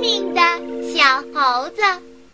明的小猴子。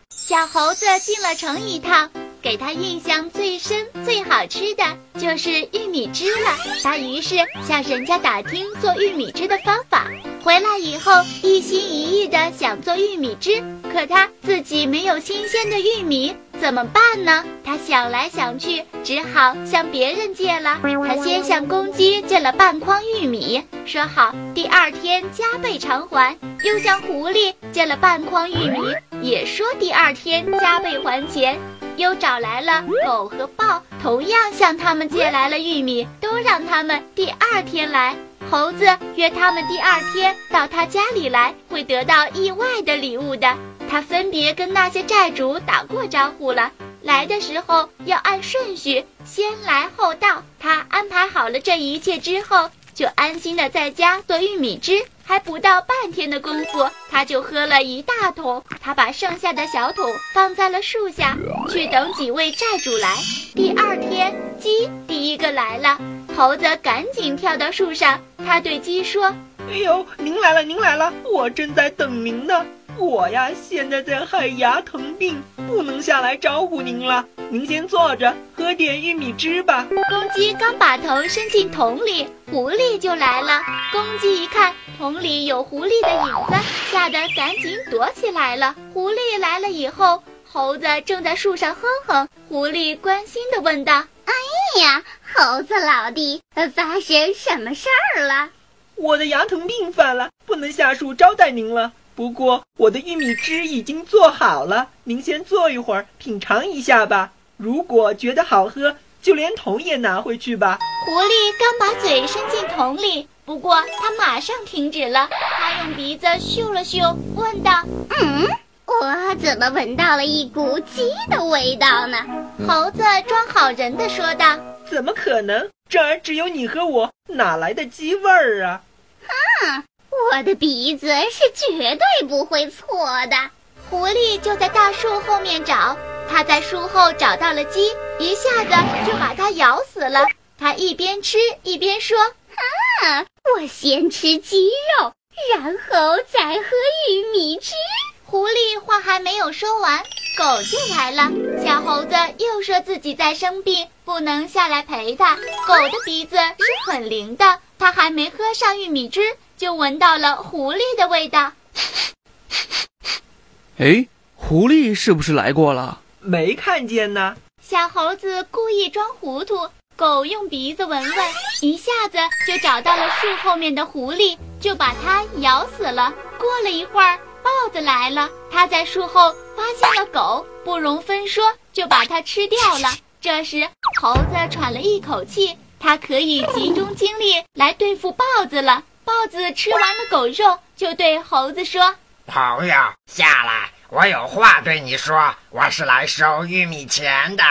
小猴子进了城一趟，给他印象最深、最好吃的就是玉米汁了。他于是向人家打听做玉米汁的方法。回来以后，一心一意的想做玉米汁，可他自己没有新鲜的玉米，怎么办呢？他想来想去，只好向别人借了。他先向公鸡借了半筐玉米，说好第二天加倍偿还；又向狐狸借了半筐玉米，也说第二天加倍还钱。又找来了狗和豹，同样向他们借来了玉米，都让他们第二天来。猴子约他们第二天到他家里来，会得到意外的礼物的。他分别跟那些债主打过招呼了，来的时候要按顺序，先来后到。他安排好了这一切之后，就安心的在家做玉米汁。还不到半天的功夫，他就喝了一大桶。他把剩下的小桶放在了树下，去等几位债主来。第二天，鸡第一个来了。猴子赶紧跳到树上，他对鸡说：“哎呦，您来了，您来了，我正在等您呢。我呀，现在在害牙疼病，不能下来招呼您了。您先坐着，喝点玉米汁吧。”公鸡刚把头伸进桶里，狐狸就来了。公鸡一看桶里有狐狸的影子，吓得赶紧躲起来了。狐狸来了以后，猴子正在树上哼哼。狐狸关心地问道：“哎呀！”猴子老弟，发生什么事儿了？我的牙疼病犯了，不能下树招待您了。不过我的玉米汁已经做好了，您先坐一会儿，品尝一下吧。如果觉得好喝，就连桶也拿回去吧。狐狸刚把嘴伸进桶里，不过它马上停止了。它用鼻子嗅了嗅，问道：“嗯，我怎么闻到了一股鸡的味道呢？”猴子装好人的说道。怎么可能？这儿只有你和我，哪来的鸡味儿啊？哼，我的鼻子是绝对不会错的。狐狸就在大树后面找，它在树后找到了鸡，一下子就把它咬死了。它一边吃一边说：“啊，我先吃鸡肉，然后再喝玉米汁。”狐狸话还没有说完。狗就来了，小猴子又说自己在生病，不能下来陪它。狗的鼻子是很灵的，它还没喝上玉米汁，就闻到了狐狸的味道。哎，狐狸是不是来过了？没看见呢。小猴子故意装糊涂，狗用鼻子闻闻，一下子就找到了树后面的狐狸，就把它咬死了。过了一会儿。豹子来了，它在树后发现了狗，不容分说就把它吃掉了。这时，猴子喘了一口气，它可以集中精力来对付豹子了。豹子吃完了狗肉，就对猴子说：“朋友，下来，我有话对你说。我是来收玉米钱的。”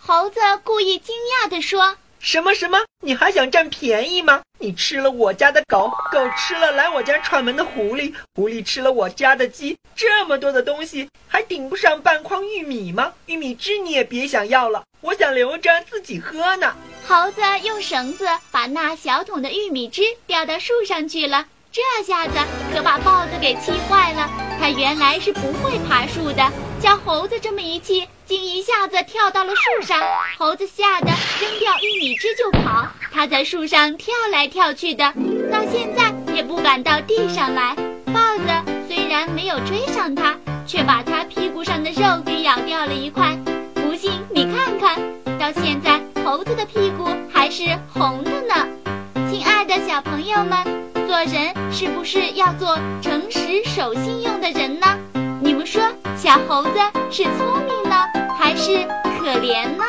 猴子故意惊讶地说。什么什么？你还想占便宜吗？你吃了我家的狗，狗吃了来我家串门的狐狸，狐狸吃了我家的鸡，这么多的东西还顶不上半筐玉米吗？玉米汁你也别想要了，我想留着自己喝呢。猴子用绳子把那小桶的玉米汁吊到树上去了，这下子可把豹子给气坏了。它原来是不会爬树的，叫猴子这么一气。竟一下子跳到了树上，猴子吓得扔掉玉米汁就跑。它在树上跳来跳去的，到现在也不敢到地上来。豹子虽然没有追上它，却把它屁股上的肉给咬掉了一块。你看看，到现在猴子的屁股还是红的呢。亲爱的小朋友们，做人是不是要做诚实守信用的人呢？你们说，小猴子是聪明呢？还是可怜呢。